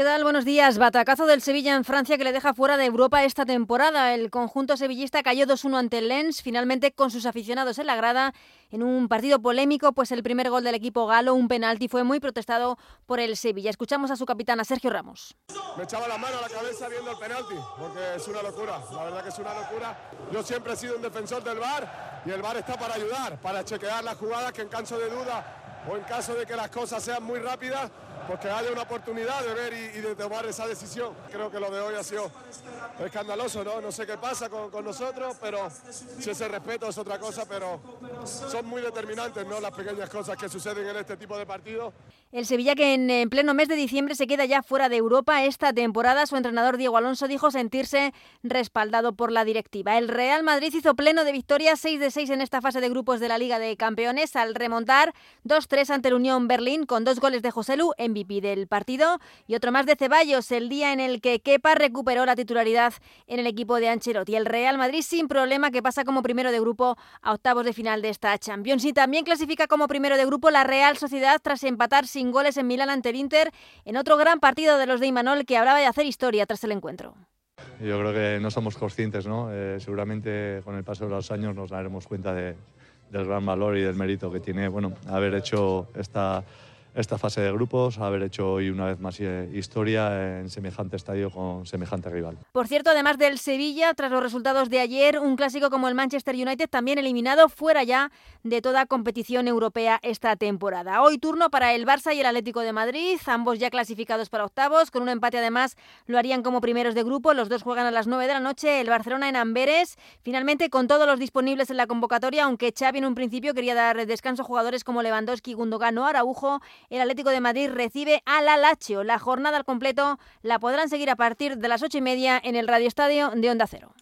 ¿Qué tal? Buenos días. Batacazo del Sevilla en Francia que le deja fuera de Europa esta temporada. El conjunto sevillista cayó 2-1 ante el Lens, finalmente con sus aficionados en la grada, en un partido polémico, pues el primer gol del equipo galo, un penalti, fue muy protestado por el Sevilla. Escuchamos a su capitán, a Sergio Ramos. Me echaba la mano a la cabeza viendo el penalti, porque es una locura, la verdad que es una locura. Yo siempre he sido un defensor del VAR y el VAR está para ayudar, para chequear las jugadas que en caso de duda o en caso de que las cosas sean muy rápidas, porque haya una oportunidad de ver y, de tomar esa decisión. Creo que lo de hoy ha sido escandaloso, ¿no? No sé qué pasa con, nosotros, pero si ese respeto es otra cosa, pero son muy determinantes, ¿no? Las pequeñas cosas que suceden en este tipo de partidos. El Sevilla que en, pleno mes de diciembre se queda ya fuera de Europa esta temporada, su entrenador Diego Alonso dijo sentirse respaldado por la directiva. El Real Madrid hizo pleno de victorias, 6 de 6 en esta fase de grupos de la Liga de Campeones al remontar 2-3 ante el Unión Berlín con dos goles de Joselu, MVP del partido, y otro más de Ceballos, el día en el que Kepa recuperó la titularidad en el equipo de Ancelotti. El Real Madrid sin problema que pasa como primero de grupo a octavos de final de esta Champions y también clasifica como primero de grupo la Real Sociedad tras empatar sin goles en Milán ante el Inter en otro gran partido de los de Imanol que hablaba de hacer historia tras el encuentro. Yo creo que no somos conscientes, ¿no? Eh, seguramente con el paso de los años nos daremos cuenta de, del gran valor y del mérito que tiene bueno, haber hecho esta esta fase de grupos, haber hecho hoy una vez más eh, historia en semejante estadio con semejante rival. Por cierto, además del Sevilla, tras los resultados de ayer, un clásico como el Manchester United también eliminado fuera ya de toda competición europea esta temporada. Hoy turno para el Barça y el Atlético de Madrid, ambos ya clasificados para octavos, con un empate además lo harían como primeros de grupo, los dos juegan a las 9 de la noche, el Barcelona en Amberes, finalmente con todos los disponibles en la convocatoria, aunque Xavi en un principio quería dar descanso a jugadores como Lewandowski, Gundogan o el Atlético de Madrid recibe al Alacho. La jornada al completo la podrán seguir a partir de las ocho y media en el Radio Estadio de Onda Cero.